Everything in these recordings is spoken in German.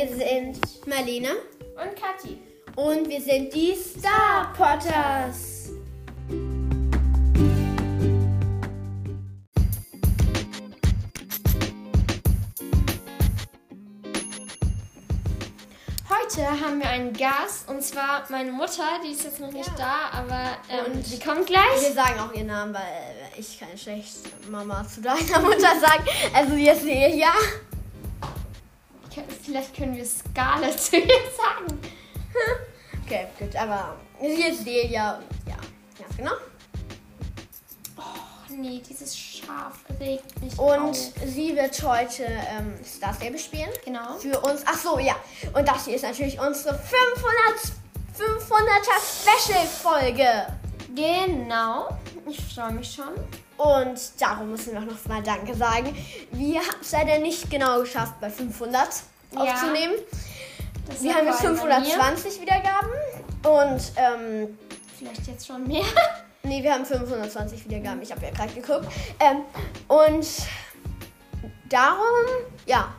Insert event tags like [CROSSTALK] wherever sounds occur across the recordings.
Wir sind Marlene Und Kathi. und wir sind die Star Potters. Heute haben wir einen Gast und zwar meine Mutter, die ist jetzt noch nicht da, aber ähm, Und- sie kommt gleich. Wir sagen auch ihren Namen, weil ich kann schlecht Mama zu deiner [LAUGHS] Mutter sagen. Also wir sehen ja. Vielleicht können wir Scarlett [LAUGHS] zu ihr sagen. [LAUGHS] Okay, gut, aber sie ist Delia ja, ganz genau. Oh nee, dieses Schaf regt mich Und auf. sie wird heute ähm, Star Stable spielen. Genau. Für uns. Ach so, ja. Und das hier ist natürlich unsere 500 500er Special-Folge. Genau. Ich freue mich schon. Und darum müssen wir auch noch mal Danke sagen. Wir haben es leider nicht genau geschafft, bei 500 Ja. aufzunehmen. Das Wir haben jetzt vor allem bei mir. 520 Wiedergaben. Und, ähm, Vielleicht jetzt schon mehr. [LAUGHS] nee, wir haben 520 Wiedergaben. Ich habe ja gerade geguckt. Ähm, und darum, ja,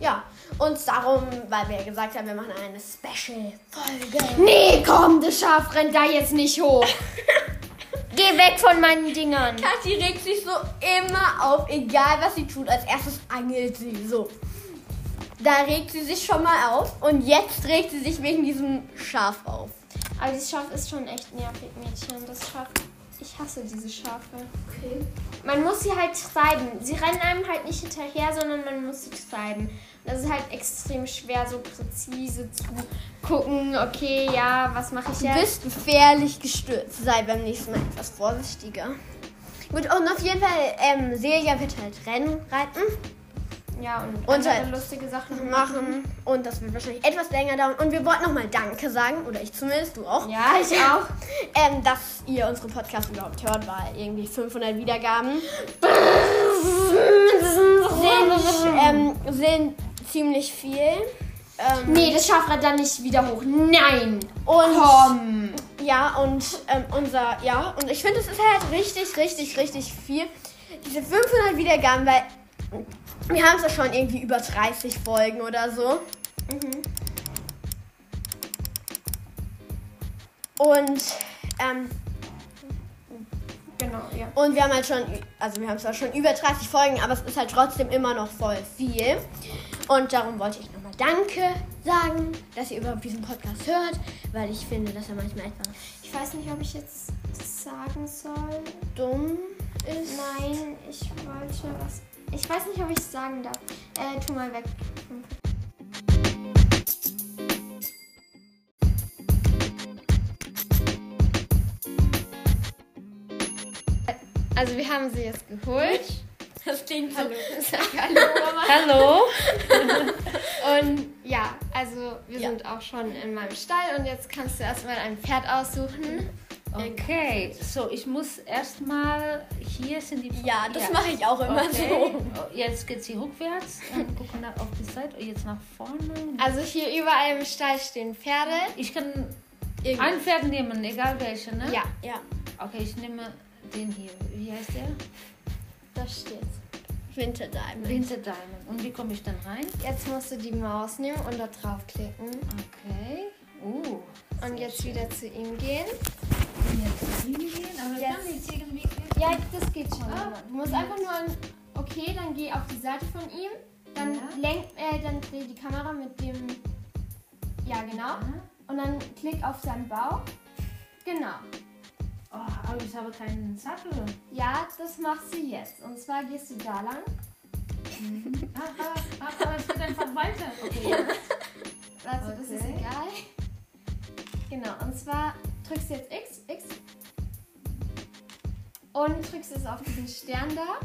ja. Und darum, weil wir ja gesagt haben, wir machen eine Special-Folge. Nee, komm, das Schaf rennt da jetzt nicht hoch. [LAUGHS] Geh weg von meinen Dingern. Kathi regt sich so immer auf, egal was sie tut. Als erstes angelt sie so. Da regt sie sich schon mal auf und jetzt regt sie sich wegen diesem Schaf auf. Aber dieses Schaf ist schon echt nervig, Mädchen. Das Schaf. Ich hasse diese Schafe. Okay. Man muss sie halt treiben. Sie rennen einem halt nicht hinterher, sondern man muss sie treiben. Und das ist halt extrem schwer, so präzise zu gucken, okay, ja, was mache ich Du jetzt? bist gefährlich gestürzt. Sei beim nächsten Mal etwas vorsichtiger. Gut, und auf jeden Fall, ähm, Celia wird halt Rennen reiten Ja, und, Und halt lustige Sachen machen. Und das wird wahrscheinlich etwas länger dauern. Und wir wollten nochmal Danke sagen, oder ich zumindest, du auch. Ja, ich auch. [LAUGHS] Ähm, dass ihr unsere Podcast überhaupt hört, weil irgendwie 500 Wiedergaben sind, ähm, sind ziemlich viel. Ähm, Nee, das Schaf rennt da nicht wieder hoch. Nein! und Komm! ja, und ähm, unser, ja, und ich finde, es ist halt richtig, richtig, richtig viel. Diese 500 Wiedergaben, weil wir haben es ja schon irgendwie über 30 Folgen oder so. Mhm. Und, ähm, Genau, ja. Und wir haben halt schon, also wir haben zwar schon über 30 Folgen, aber es ist halt trotzdem immer noch voll viel. Und darum wollte ich nochmal Danke sagen, dass ihr überhaupt diesen Podcast hört, weil ich finde, dass er manchmal etwas Ich weiß nicht, ob ich jetzt sagen soll. dumm ist. Nein, ich wollte was. Ich weiß nicht, ob ich es sagen darf. Äh, tu mal weg. Also wir haben sie jetzt geholt. Das klingt so. [LAUGHS] Sag Hallo, Mama. Hallo. [LAUGHS] Und ja, also wir Ja. sind auch schon in meinem Stall und jetzt kannst du erstmal ein Pferd aussuchen. Okay, so ich muss erstmal hier sind die. Ja, das mache ich auch immer okay. so. Jetzt geht sie rückwärts und gucken nach- auf die Seite. Oh, Jetzt nach vorne. Also hier überall im Stall stehen Pferde. Ich kann Irgendwie. ein Pferd nehmen, egal welche, ne? Ja, Ja, Okay, ich nehme den hier. Wie heißt der? da steht's. Winter Diamond. Winter Diamond. Und wie komme ich dann rein? Jetzt musst du die Maus nehmen und da draufklicken. Okay. Uh. Und jetzt wieder zu ihm gehen. Jetzt hingehen, aber Jetzt. kann ich irgendwie. Ja, das geht schon. Ah, Du musst einfach nur. Okay, dann geh auf die Seite von ihm. Dann Ja. lenk, äh, dann dreh die Kamera mit dem. Ja, genau. Und dann klick auf seinen Bauch. Genau. Oh, aber ich habe keinen Sattel. Ja, das machst du jetzt. Und zwar gehst du da lang. Ah, ah, ah, aber es geht einfach weiter. [LAUGHS] Okay. Also, das ist Okay. egal. Genau, und zwar drückst jetzt X, X. Und drückst es auf diesen Stern da.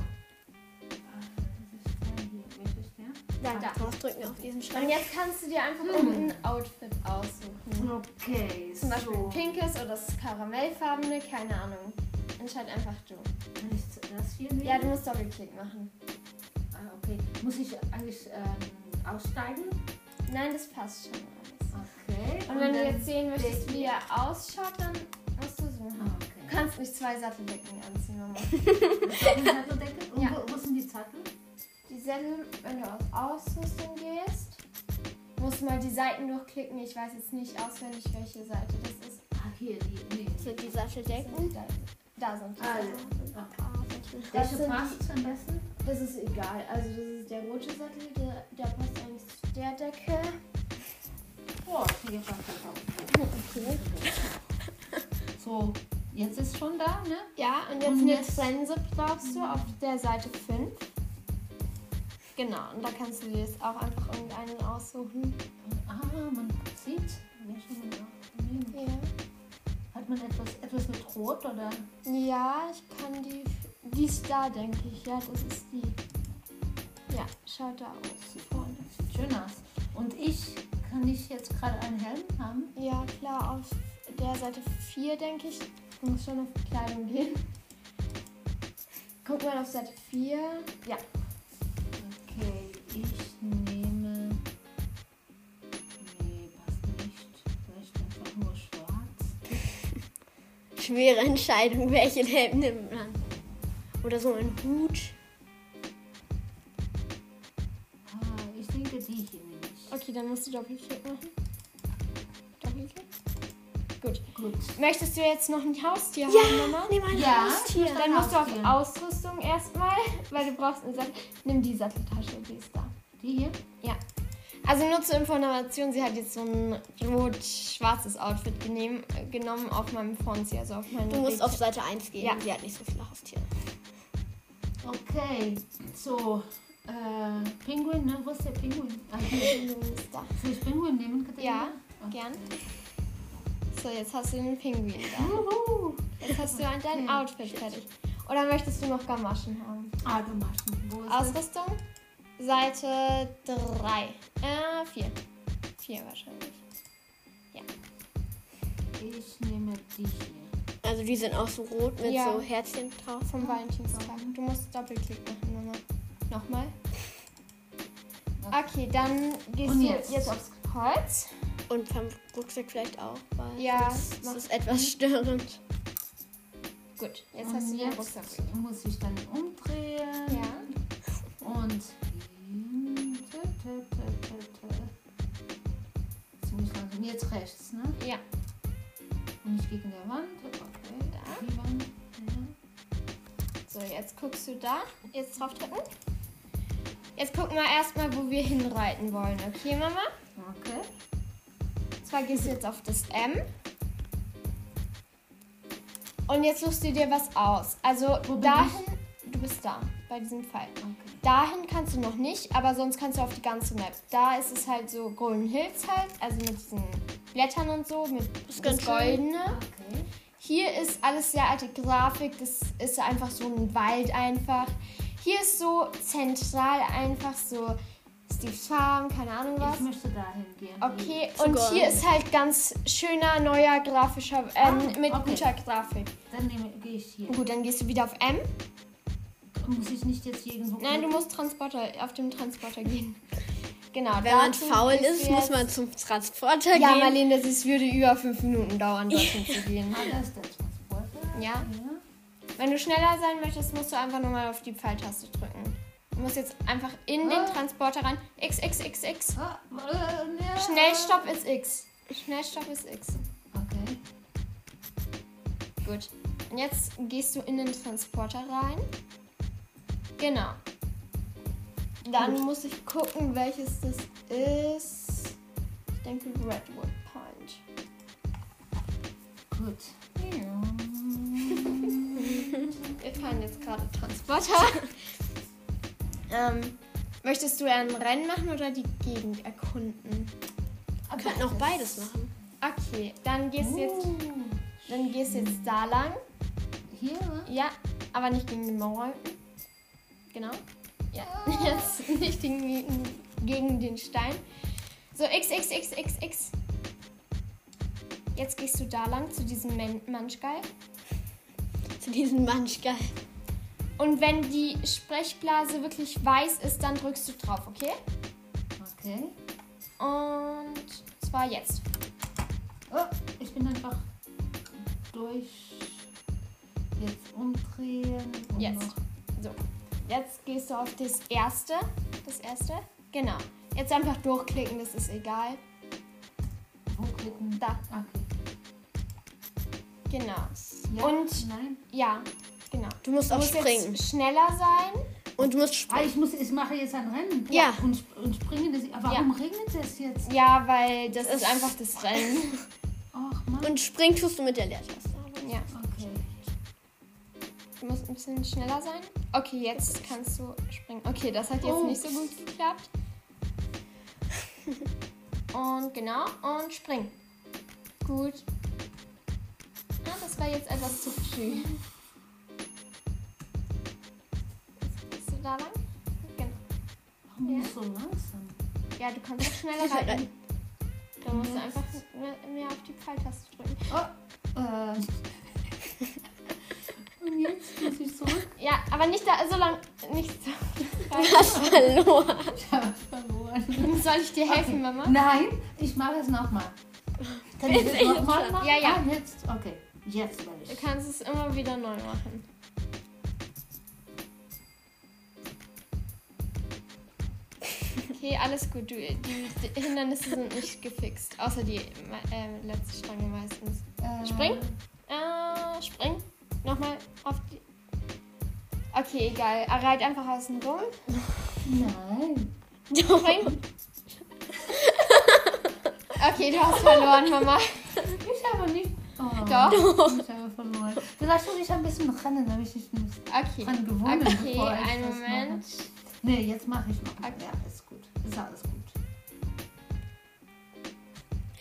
Da, Da. draufdrücken auf diesen Und Stein. jetzt kannst du dir einfach unten ein Outfit aussuchen. Okay, Zum Beispiel so. pinkes oder das karamellfarbene, keine Ahnung. Entscheid einfach du. Kann ich das hier nehmen? Ja, du musst Doppelklick machen. Ah, okay. Muss ich eigentlich ähm, aussteigen? Nein, das passt schon. Okay. Und wenn du jetzt sehen möchtest, wie er ausschaut, dann musst du so. Ah, okay. Du kannst nicht zwei Satteldecken anziehen, Mama. [LAUGHS] Satteldecke? Und Ja. wo, wo sind die Sattel? Die Sättel, wenn du auf Ausrüstung gehst, muss Seiten durchklicken. Ich weiß jetzt nicht auswendig, welche Seite das ist. Ah, hier, die. Nee. Sind die Satteldecken? Da, da sind die. Alle. Das Welche passt am besten? Das ist egal. Also das ist der rote Sattel, der, der passt eigentlich zu der Decke. Oh, hier passt das auch. So, jetzt ist schon da, ne? Ja, und jetzt Und eine jetzt- Trense brauchst du auf der Seite 5. Genau, und da kannst du dir jetzt auch einfach irgendeinen aussuchen. Ah, man sieht. Ja. Hat man etwas, etwas mit Rot oder? Ja, ich kann die. Die ist da, denke ich. Ja, das ist die. Ja, schaut da aus. Vorne. Sieht schön aus. Und ich, kann ich jetzt gerade einen Helm haben? Ja, klar, auf der Seite 4, denke ich. Du musst schon auf Kleidung gehen. Guck mal auf Seite 4. Ja, Okay, ich nehme. Nee, passt nicht. Vielleicht einfach nur schwarz. Schwere Entscheidung, welchen Helm nimmt man. Oder so ein Hut. Musst du Doppelklick machen. Doppelklick. Gut. Gut. Möchtest du jetzt noch ein Haustier Ja, haben, Mama? nimm ein Ja. Haustier. Dann musst du auf. Ausrüstung erstmal, [LAUGHS] weil du brauchst eine Sattel. Nimm die Satteltasche, die ist da. Die hier? Also nur zur Information, sie hat jetzt so ein rot-schwarzes Outfit genehm, genommen auf meinem Fonzie, also auf meinem Du musst Bild. auf Seite 1 gehen. Ja. Sie hat nicht so viele Haustiere. Okay, so. Äh, Pinguin, ne? Wo ist der Pinguin? Ah, hier. ist da. Soll ich Pinguin nehmen, Katharina? Ja, gern. So, jetzt hast du den Pinguin da. Juhu. Jetzt hast du dein Outfit fertig. Oder möchtest du noch Gamaschen haben? Ah, Gamaschen. Wo ist das? Ausrüstung, Seite 3. Äh, 4. 4 wahrscheinlich. Ich nehme die hier. Also die sind auch so rot mit Ja. so Herzchen drauf. Vom Valentinstag. Du musst Doppelklick machen, Mama. Nochmal. Okay, dann gehst Und du jetzt? jetzt aufs Kreuz. Und vom Rucksack vielleicht auch, weil Ja, mach- ist etwas störend. Gut, jetzt Und hast du den jetzt Rucksack. muss ich dann umdrehen. Ja. Und. Ziemlich langsam. Jetzt rechts, ne? Ja. Und nicht gegen der Wand. Okay. Da. Die Wand. Ja. So, jetzt guckst du da. Jetzt drauf drücken. Jetzt gucken wir erstmal, wo wir hinreiten wollen. Okay, Mama? Okay. Und zwar gehst du jetzt auf das M. Und jetzt suchst du dir was aus. Also Wo dahin, du bist da, bei diesem Pfeil. Okay. Dahin kannst du noch nicht, aber sonst kannst du auf die ganze Map. Da ist es halt so Golden Hills halt, also mit diesen Blättern und so, mit das, schön. Goldene. Okay. Hier ist alles sehr alte Grafik, das ist einfach so ein Wald einfach. Hier ist so zentral einfach so Steve Farm, keine Ahnung was. Ich möchte dahin gehen. Okay, Zu und Gold. hier ist halt ganz schöner, neuer grafischer, ähm, Ah, mit okay. guter Grafik. Dann gehe ich hier. Gut, dann gehst du wieder auf M. Muss ich nicht jetzt hier irgendwo. Nein, du musst Transporter, auf dem Transporter gehen. Genau, Wenn man faul ist, muss man zum Transporter Ja, gehen. Marlene, das ist, würde über fünf Minuten dauern, dorthin zu gehen. Ah, da ist der Transporter. Ja. Ja. Wenn du schneller sein möchtest, musst du einfach nochmal auf die Pfeiltaste drücken. Du musst jetzt einfach in den Ah. Transporter rein. X, X, X, X. Ah, ja. Schnellstopp ist X. Schnellstopp ist X. Okay. Gut. Und jetzt gehst du in den Transporter rein. Genau. Dann muss ich gucken, welches das ist. Ich denke Redwood Point. Gut. [LAUGHS] Wir fahren jetzt gerade Transporter. [LAUGHS] ähm, möchtest du eher ein Rennen machen oder die Gegend erkunden? Wir könnten auch beides machen. Okay, dann gehst du jetzt, Uh, dann gehst jetzt da lang. hier? Ja, aber nicht gegen den Mauer. Genau. Ja, [LAUGHS] jetzt nicht gegen, gegen den Stein. So, X, X, X, X, X. Jetzt gehst du da lang zu diesem Manschgeil. Zu diesem Manschgeil. Und wenn die Sprechblase wirklich weiß ist, dann drückst du drauf, okay? Okay. Und zwar jetzt. Oh, ich bin einfach durch. Jetzt umdrehen. Jetzt. So. Jetzt gehst du auf das erste. Das erste. Genau. Jetzt einfach durchklicken, das ist egal. klicken? Da. Okay. Genau. Ja, Und- nein. Ja, genau. Du musst Du auch musst springen. jetzt schneller sein. Und du musst Ah, springen. ich, muss, ich mache jetzt ein Rennen. Ja. Und, und springen. Das, aber warum regnet es jetzt? Ja, weil das Es ist einfach das [LAUGHS] Rennen. Ach Mann. Und springen tust du mit der Leertaste. Ja, Okay. du musst ein bisschen schneller sein. Okay, jetzt kannst du springen. Okay, das hat jetzt Oh. nicht so gut geklappt. [LAUGHS] Und genau, und spring. Gut. Das war jetzt etwas zu früh. Jetzt gehst du da lang. Genau. Warum Ja. bist du so langsam? Ja, du kannst auch schneller [LAUGHS] reiten. Da musst du einfach mehr, auf die Pfeiltaste drücken. Oh. Äh. [LAUGHS] und jetzt muss ich zurück. Ja, aber nicht da, so lang, nicht so. [LAUGHS] Du hast verloren. Ich habe verloren. Soll ich dir helfen, Mama? Nein, ich mache es nochmal. Kann ich das nochmal machen? Ja, ja. Ah, jetzt. Okay. Jetzt Du ich. kannst es immer wieder neu machen. Okay, alles gut. Du, die, die Hindernisse sind nicht gefixt. Außer die äh, letzte Stange meistens. Äh, Spring. Äh, spring. Nochmal auf die. Okay, egal. Reit einfach außen rum. Nein. Spring. [LAUGHS] Okay, du hast verloren, Mama. [LAUGHS] Ich habe nicht. Oh, Doch. Ich habe verloren. Vielleicht muss ich ein bisschen rennen, damit ich nicht Okay. dran gewonnen Okay, einen Moment. Nee, jetzt mache ich noch. Okay. Ja, ist gut. Ist alles gut.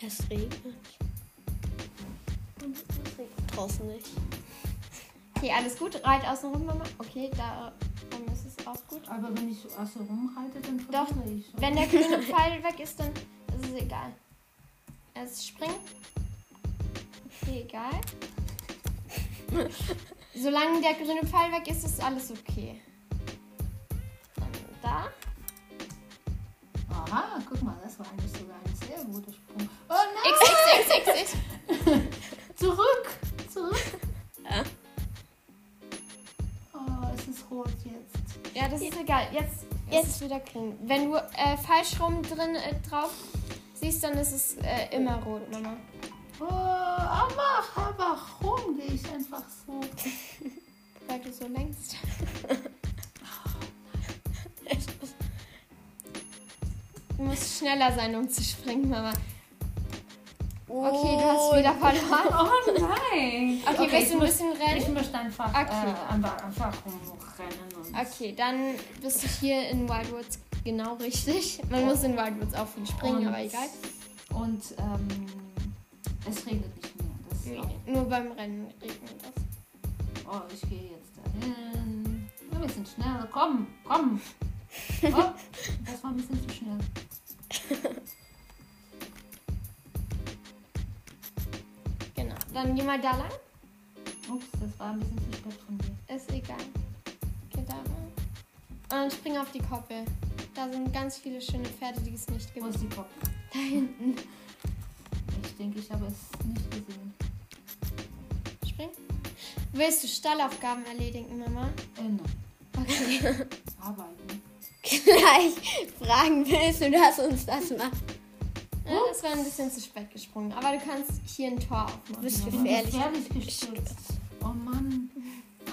Es regnet. Und es regnet draußen nicht. Okay, alles gut. Reit außen rum, Mama. Okay, da dann ist es auch gut. Aber wenn ich so außen rumreite, dann Doch, verliere ich. Wenn der grüne Pfeil weg ist, dann ist es egal. Es springt. Okay, egal. [LAUGHS] Solange der grüne Pfeil weg ist, ist alles okay. Dann da. Aha, guck mal, das war eigentlich sogar ein sehr guter Sprung. Oh X, X, X, X, X. nein! [LAUGHS] Zurück! Zurück! Ja. Oh, es ist rot jetzt. Ja, das ist egal. Jetzt, jetzt ist es wieder grün. Wenn du äh, falsch rum drin äh, drauf siehst, dann ist es äh, immer rot, Mama. Oh, aber, aber warum gehe ich einfach so? [LAUGHS] Weil du so längst. [LAUGHS] Du musst schneller sein, um zu springen, Mama. Okay, du hast wieder verloren. [LAUGHS] Oh nein! Okay, willst ich du ein muss- bisschen Ich rennen? möchte einfach, Okay. äh, einfach, einfach rumrennen. Okay, dann bist du hier in Wildwoods genau richtig. Man muss in Wildwoods auch viel springen, Und- aber egal. Und ähm, es regnet nicht mehr. Das auch, Nur beim Rennen regnet das. oh, ich gehe jetzt dahin. Ein bisschen schneller. Komm, komm. Oh, das war ein bisschen zu schnell. [LAUGHS] Genau. Dann geh mal da lang. Ups, das war ein bisschen zu spät von dir. Ist egal. Geh da lang. Und dann spring auf die Koppel. Da sind ganz viele schöne Pferde, die es nicht Wo gibt. ist die Kopf? Da hinten. Ich denke, ich habe es nicht gesehen. Spring. Willst du Stallaufgaben erledigen, Mama? Äh, nein. Okay. [LAUGHS] Arbeiten. Gleich fragen willst du, dass uns das macht. Ja, das war ein bisschen zu spät gesprungen. Aber du kannst hier ein Tor aufmachen. bist Mama. bin Gefährlich. gefährlich gestürzt. Oh Mann.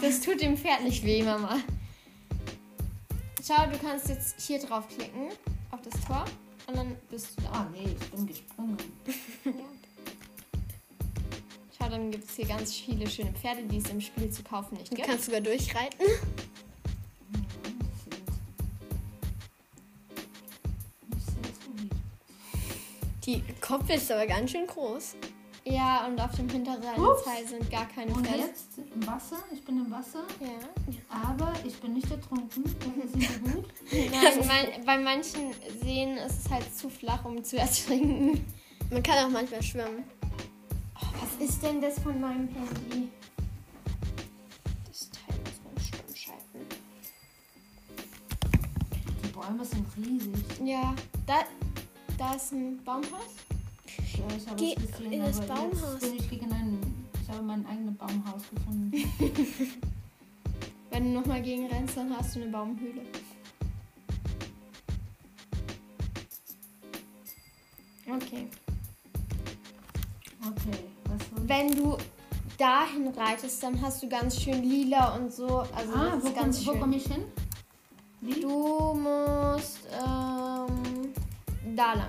Das tut dem Pferd nicht weh, Mama. Schau, du kannst jetzt hier draufklicken, auf das Tor. Und dann bist du da. Ah nee, ich bin gesprungen. Ja. [LAUGHS] Schau, dann gibt es hier ganz viele schöne Pferde, die es im Spiel zu kaufen nicht Du gibt. kannst sogar durchreiten. [LAUGHS] Die Koppel ist aber ganz schön groß. Ja, und auf dem hinteren. Teil sind gar keine Und Pferde. jetzt im Wasser. Ich bin im Wasser. Ja. Aber ich bin nicht ertrunken. Das ist nicht gut. [LAUGHS] Nein, mein, bei manchen Seen ist es halt zu flach, um zu [LAUGHS] ertrinken. Man kann auch manchmal schwimmen. Oh, was ist denn das von meinem Handy? Das Teil muss man stumm schalten. Die Bäume sind riesig. Ja, da, da ist ein Baumhaus. Ja, ich habe Geh es gesehen, in das aber Baumhaus. Bin ich gegen ein, ich habe mein eigenes Baumhaus gefunden. [LAUGHS] Wenn du nochmal gegen rennst, dann hast du eine Baumhöhle. Okay. Okay, was Wenn du dahin reitest, dann hast du ganz schön lila und so. Also Ah, wo, ist ganz komm, wo komme ich hin? Wie? Du musst ähm, da lang.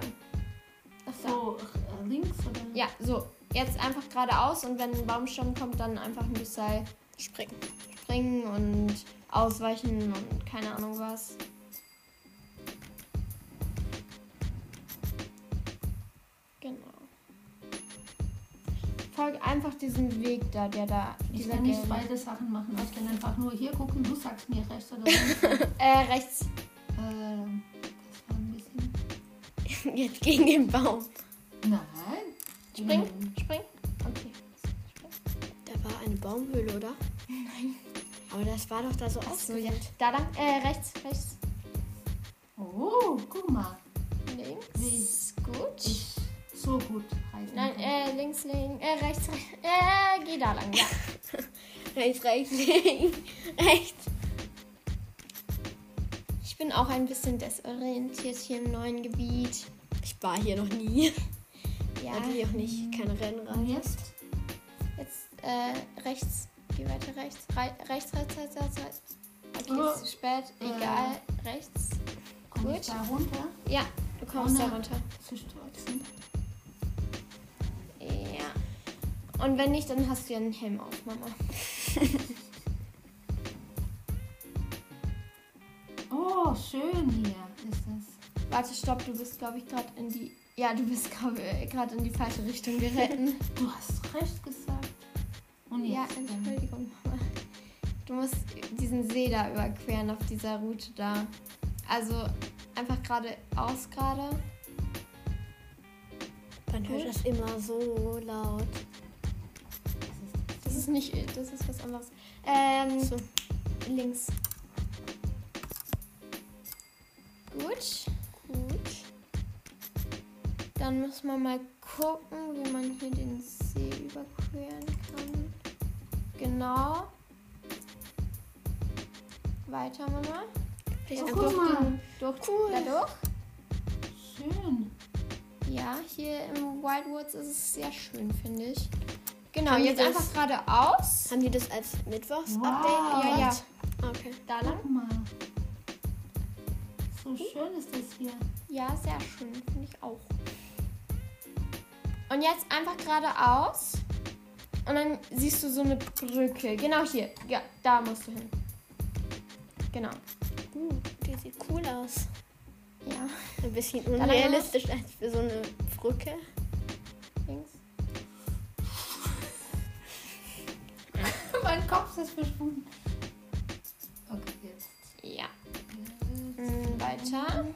Ach. So links oder? Ja, so. Jetzt einfach geradeaus und wenn ein Baumstamm kommt, dann einfach ein bisschen Springen. springen und ausweichen und keine Ahnung was. Genau. Folg einfach diesem Weg da, der da, Ich kann nicht gelbe. beide Sachen machen. Ich kann einfach nur hier gucken. Du sagst mir rechts oder [LAUGHS] links. Äh, rechts. ähm, das war ein bisschen. [LAUGHS] Jetzt gegen den Baum. Nein. Spring, spring. Okay. Da war eine Baumhöhle, oder? Nein. Aber das war doch da so Ach so, ja. Da lang. Äh, rechts, rechts. Oh, guck mal. Links. Gut. Ich so gut reiten. Nein, kann. äh, links, links. Äh, rechts, rechts. Äh, geh da lang, ja. [LAUGHS] Rechts, rechts, links, rechts. Ich bin auch ein bisschen desorientiert hier im neuen Gebiet. Ich war hier noch nie. Ja. Natürlich auch nicht. Keine Rennrad. Jetzt? Jetzt äh, rechts. Geh weiter rechts. Rei rechts, rechts, rechts, rechts, rechts. Okay, Oh. ist zu spät. Egal. Rechts. Komm ich Gut. da runter? Ja, du kommst da runter. Zu stürzen. Ja. Und wenn nicht, dann hast du ja einen Helm auf, Mama. [LAUGHS] Oh, schön hier ist es. Warte, stopp, du bist, glaube ich, gerade in die. Ja, du bist gerade in die falsche Richtung geritten. [LAUGHS] Du hast recht gesagt. Und jetzt? ja, Entschuldigung, Mama. Du musst diesen See da überqueren auf dieser Route da. Also einfach geradeaus gerade. Man hört das immer so laut. Das ist nicht, das ist was anderes. Ähm, So. links. Dann muss man mal gucken, wie man hier den See überqueren kann. Genau. Weiter, Mama. Vielleicht Oh, mal. den, durch, Cool. dadurch. Schön. Ja, hier im Wildwoods ist es sehr schön, finde ich. Genau, Haben jetzt das- einfach geradeaus. Haben die das als Mittwochs-Update Wow. Ja, ja. gemacht? Okay. Da lang. Guck mal. So schön ist das hier. Ja, sehr schön, finde ich auch. Und jetzt einfach geradeaus. Und dann siehst du so eine Brücke. Genau hier. Ja, da musst du hin. Genau. Uh, die sieht cool aus. Ja, Ein bisschen unrealistisch als für so eine Brücke. links. [LAUGHS] mein Kopf ist verschwunden. Okay, jetzt. Ja. Mm, weiter.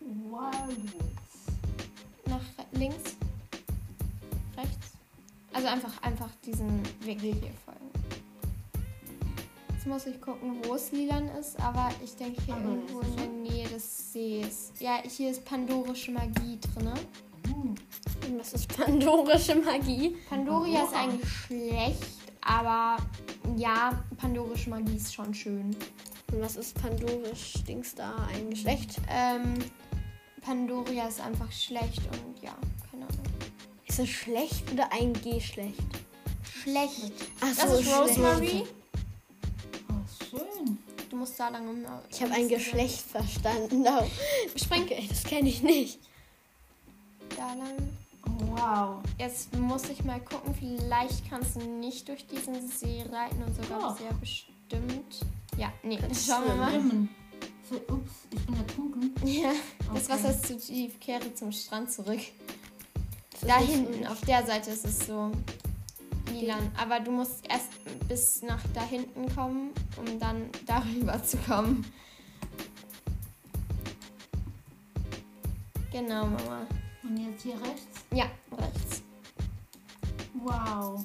Wildwoods. Links. Rechts. Also einfach, einfach diesen Weg hier folgen. Jetzt muss ich gucken, wo es lilan ist, aber ich denke hier Aber irgendwo ist in der Nähe des Sees. Ja, hier ist pandorische Magie drin. Und was ist pandorische Magie? Pandoria ist eigentlich schlecht, aber ja, pandorische Magie ist schon schön. Und was ist pandorisch Dings da ein Geschlecht? Ähm, Pandoria ist einfach schlecht und ja, keine Ahnung. Ist es schlecht oder ein Geschlecht? Schlecht. Ach Das ist Rosemary. oh, schön. Du musst da lang um. Ich habe ein Geschlecht verstanden. Spring Okay, das kenne ich nicht. da lang. Oh, wow. Jetzt muss ich mal gucken, vielleicht kannst du nicht durch diesen See reiten und sogar Doch. sehr bestimmt. Ja, nee, Kannst schauen wir mal. Schwimmen. Ups, ich bin ertrunken. Ja, das Okay. Wasser ist zu tief. Kehre zum Strand zurück. Das Da hinten, auf der Seite ist es so lilan. Aber du musst erst bis nach da hinten kommen, um dann darüber zu kommen. Genau, Mama. Und jetzt hier rechts. Ja, rechts. Wow.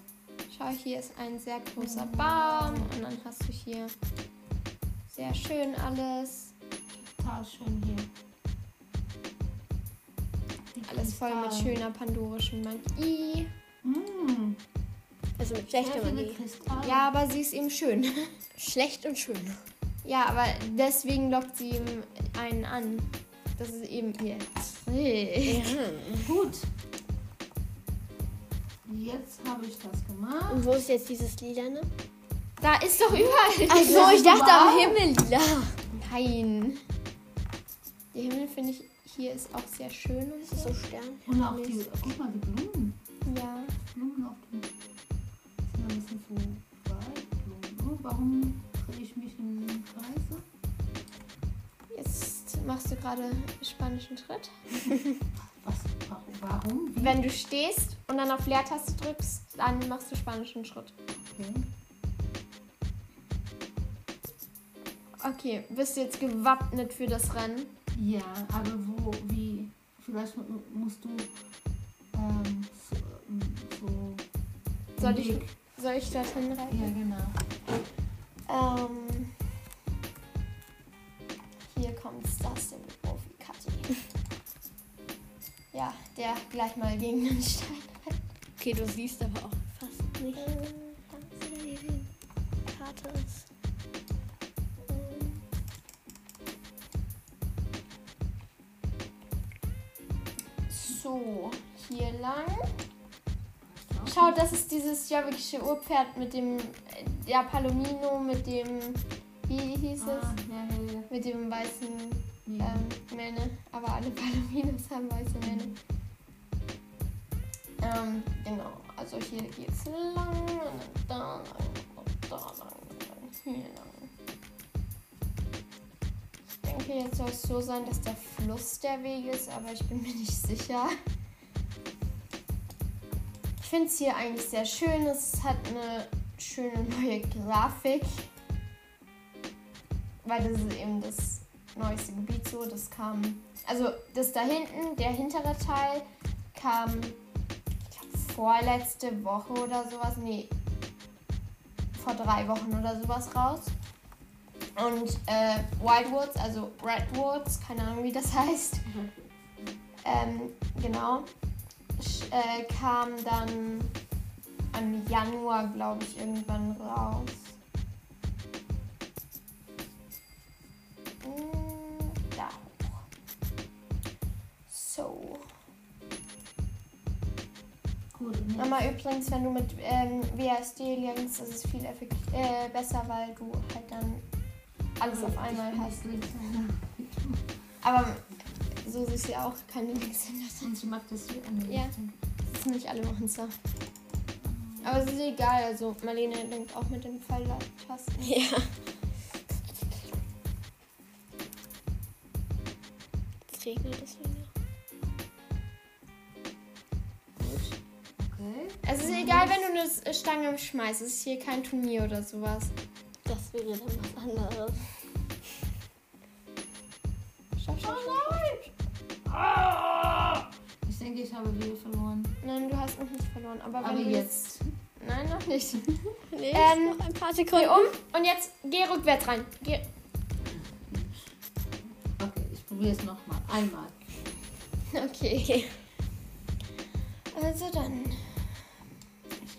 Schau, hier ist ein sehr großer Baum und dann hast du hier sehr schön alles. Total schön hier. Die Alles voll mit schöner pandorischen Magie. Mm, Also mit schlechter Magie. Ja, aber sie ist eben schön. [LAUGHS] Schlecht und schön. Ja, aber deswegen lockt sie ihm einen an. Das ist eben ihr Trick. Ja. Gut. Jetzt habe ich das gemacht. Und wo ist jetzt dieses Lilane? Da ist doch überall. Achso, ich dachte am. Himmel lila. Nein. Der Himmel finde ich hier ist auch sehr schön und so. so Stern. Und auch die, guck mal, die Blumen. Ja. Blumen auf dem. Sind ein bisschen zu weit. Blumen. Oh, warum drehe ich mich im Kreise? Jetzt machst du gerade spanischen Schritt. [LAUGHS] Was? Warum? warum? Wie? Wenn du stehst und dann auf Leertaste drückst, dann machst du spanischen Schritt. Okay. Okay, bist du jetzt gewappnet für das Rennen? Ja, aber wo, wie? Vielleicht mu- musst du ähm, so, ähm, so Soll ich, Weg- soll ich dorthin Ja, reiten? genau. Ähm, hier kommt Star Stable Profi Kathi. Ja, der gleich mal gegen den Stein. Okay, du siehst aber auch fast nicht, wie So, hier lang. Schau, das ist dieses jovikische Urpferd mit dem, äh, ja, Palomino, mit dem, wie hieß Ah, es? ja, ja, ja. Mit dem weißen ja. ähm, Mähne. Aber alle Palominos haben weiße Mähne. Ähm, genau. Also hier geht's lang und dann da lang und da lang und dann hier lang. Denke, jetzt soll es so sein, dass der Fluss der Weg ist, aber ich bin mir nicht sicher. Ich finde es hier eigentlich sehr schön. Es hat eine schöne neue Grafik. Weil das ist eben das neueste Gebiet so. Das kam. Also das da hinten, der hintere Teil, kam glaub, vorletzte Woche oder sowas. Nee. Vor drei Wochen oder sowas raus. Und äh, Wildwoods, also Redwoods, keine Ahnung wie das [LAUGHS] heißt. Ähm, genau. Sch- Äh, kam dann im Januar, glaube ich, irgendwann raus. Mm, Da hoch. So. Gut, jetzt- Mama, übrigens, wenn du mit ähm, liegst, das ist viel äh, besser, weil du halt dann alles auf einmal Ich bin hast. nicht Linkshänder. Aber so ist ja auch keine. Und ich mag das hier an Ja. Das ist nicht alle machen es so. Aber es ist egal, also Marlene denkt auch mit den Pfeiltasten. Ja. Jetzt regnet es wieder. Okay. Es ist egal, wenn du eine Stange schmeißt. Es ist hier kein Turnier oder sowas. Das wäre dann was anderes. Stopp, stopp, stopp. Ah! Ich denke, ich habe wieder verloren. Nein, du hast noch nicht verloren. Aber, wenn Aber du jetzt. Nein, noch nicht. [LAUGHS] Nee, Ähm, noch ein paar Geh Sekunden. um und jetzt geh rückwärts rein. Geh. Okay, ich probiere es nochmal. Einmal. Okay. Also dann.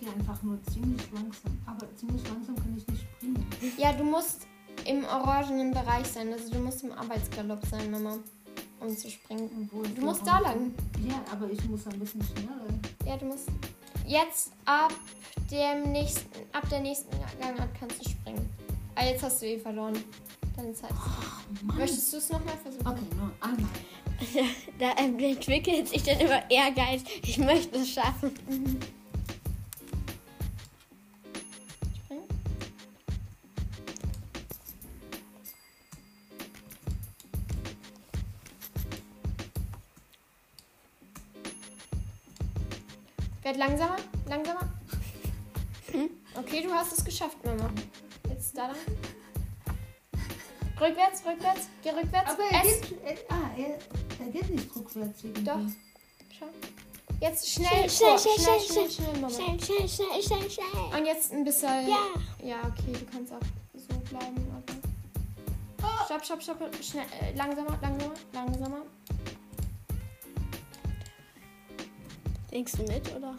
Ich gehe einfach nur ziemlich langsam. Aber ziemlich langsam kann ich nicht springen. Ja, du musst im orangenen Bereich sein. Also du musst im Arbeitsgalopp sein, Mama. Um zu springen. Obwohl Du musst da lang. Ja, aber ich muss ein bisschen schneller. Ja, du musst. Jetzt ab dem nächsten, ab der nächsten Gangart kannst du springen. Ah, jetzt hast du eh verloren. Deine Zeit. ist Oh. Möchtest du es nochmal versuchen? Okay, nur einmal. [LAUGHS] Da entwickelt sich dann immer Ehrgeiz. Ich möchte es schaffen. Werd langsamer, langsamer. Okay, du hast es geschafft, Mama. Jetzt da lang. Rückwärts, rückwärts, geh rückwärts. Aber er geht, er, ah, er, er geht nicht rückwärts irgendwie. Doch. Schau. Jetzt schnell, Schnell, schnell, schnell, schnell, schnell, schnell, Mama. Schnell, schnell, schnell, schnell, schnell. Und jetzt ein bisschen. Ja. Ja, okay, du kannst auch so bleiben. Aber... Stopp, stopp, stopp. Schnell, äh, langsamer, langsamer, langsamer. Denkst du mit, oder?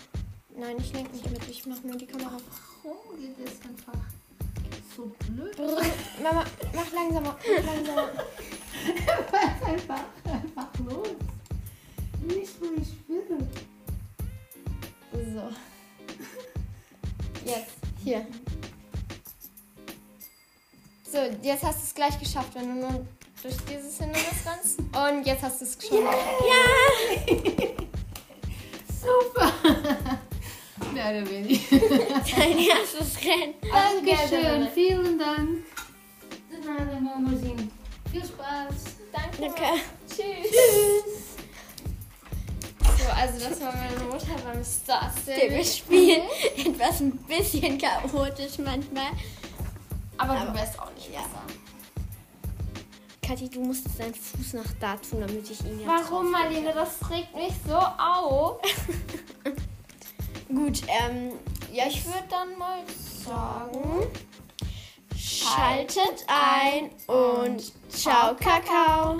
Nein, ich lenke nicht mit. Ich mache nur die Kamera. Warum geht es einfach so blöd? Mama, mach langsamer, mach langsamer. [LAUGHS] einfach, einfach los. Nicht, wo ich will. So. Jetzt. Hier. So, jetzt hast du es gleich geschafft, wenn du nur durch dieses Hindernis rennst. Und jetzt hast du es geschafft. [LAUGHS] [LAUGHS] Super. [LAUGHS] Mehr oder weniger. Dein erstes Rennen. Dankeschön, vielen Dank. Dann wir. Viel Spaß. Danke. Danke. Tschüss. So, also das war meine Mutter beim Star Wir Stable. spielen etwas ein bisschen chaotisch manchmal. Aber, Aber- du wärst auch nicht ja. besser. Kathi, du musst deinen Fuß nach da tun, damit ich ihn jetzt Warum, Marlene? Das regt mich so auf. [LAUGHS] Gut, ähm, ja, ich würde dann mal sagen, schaltet ein und ciao, Kakao.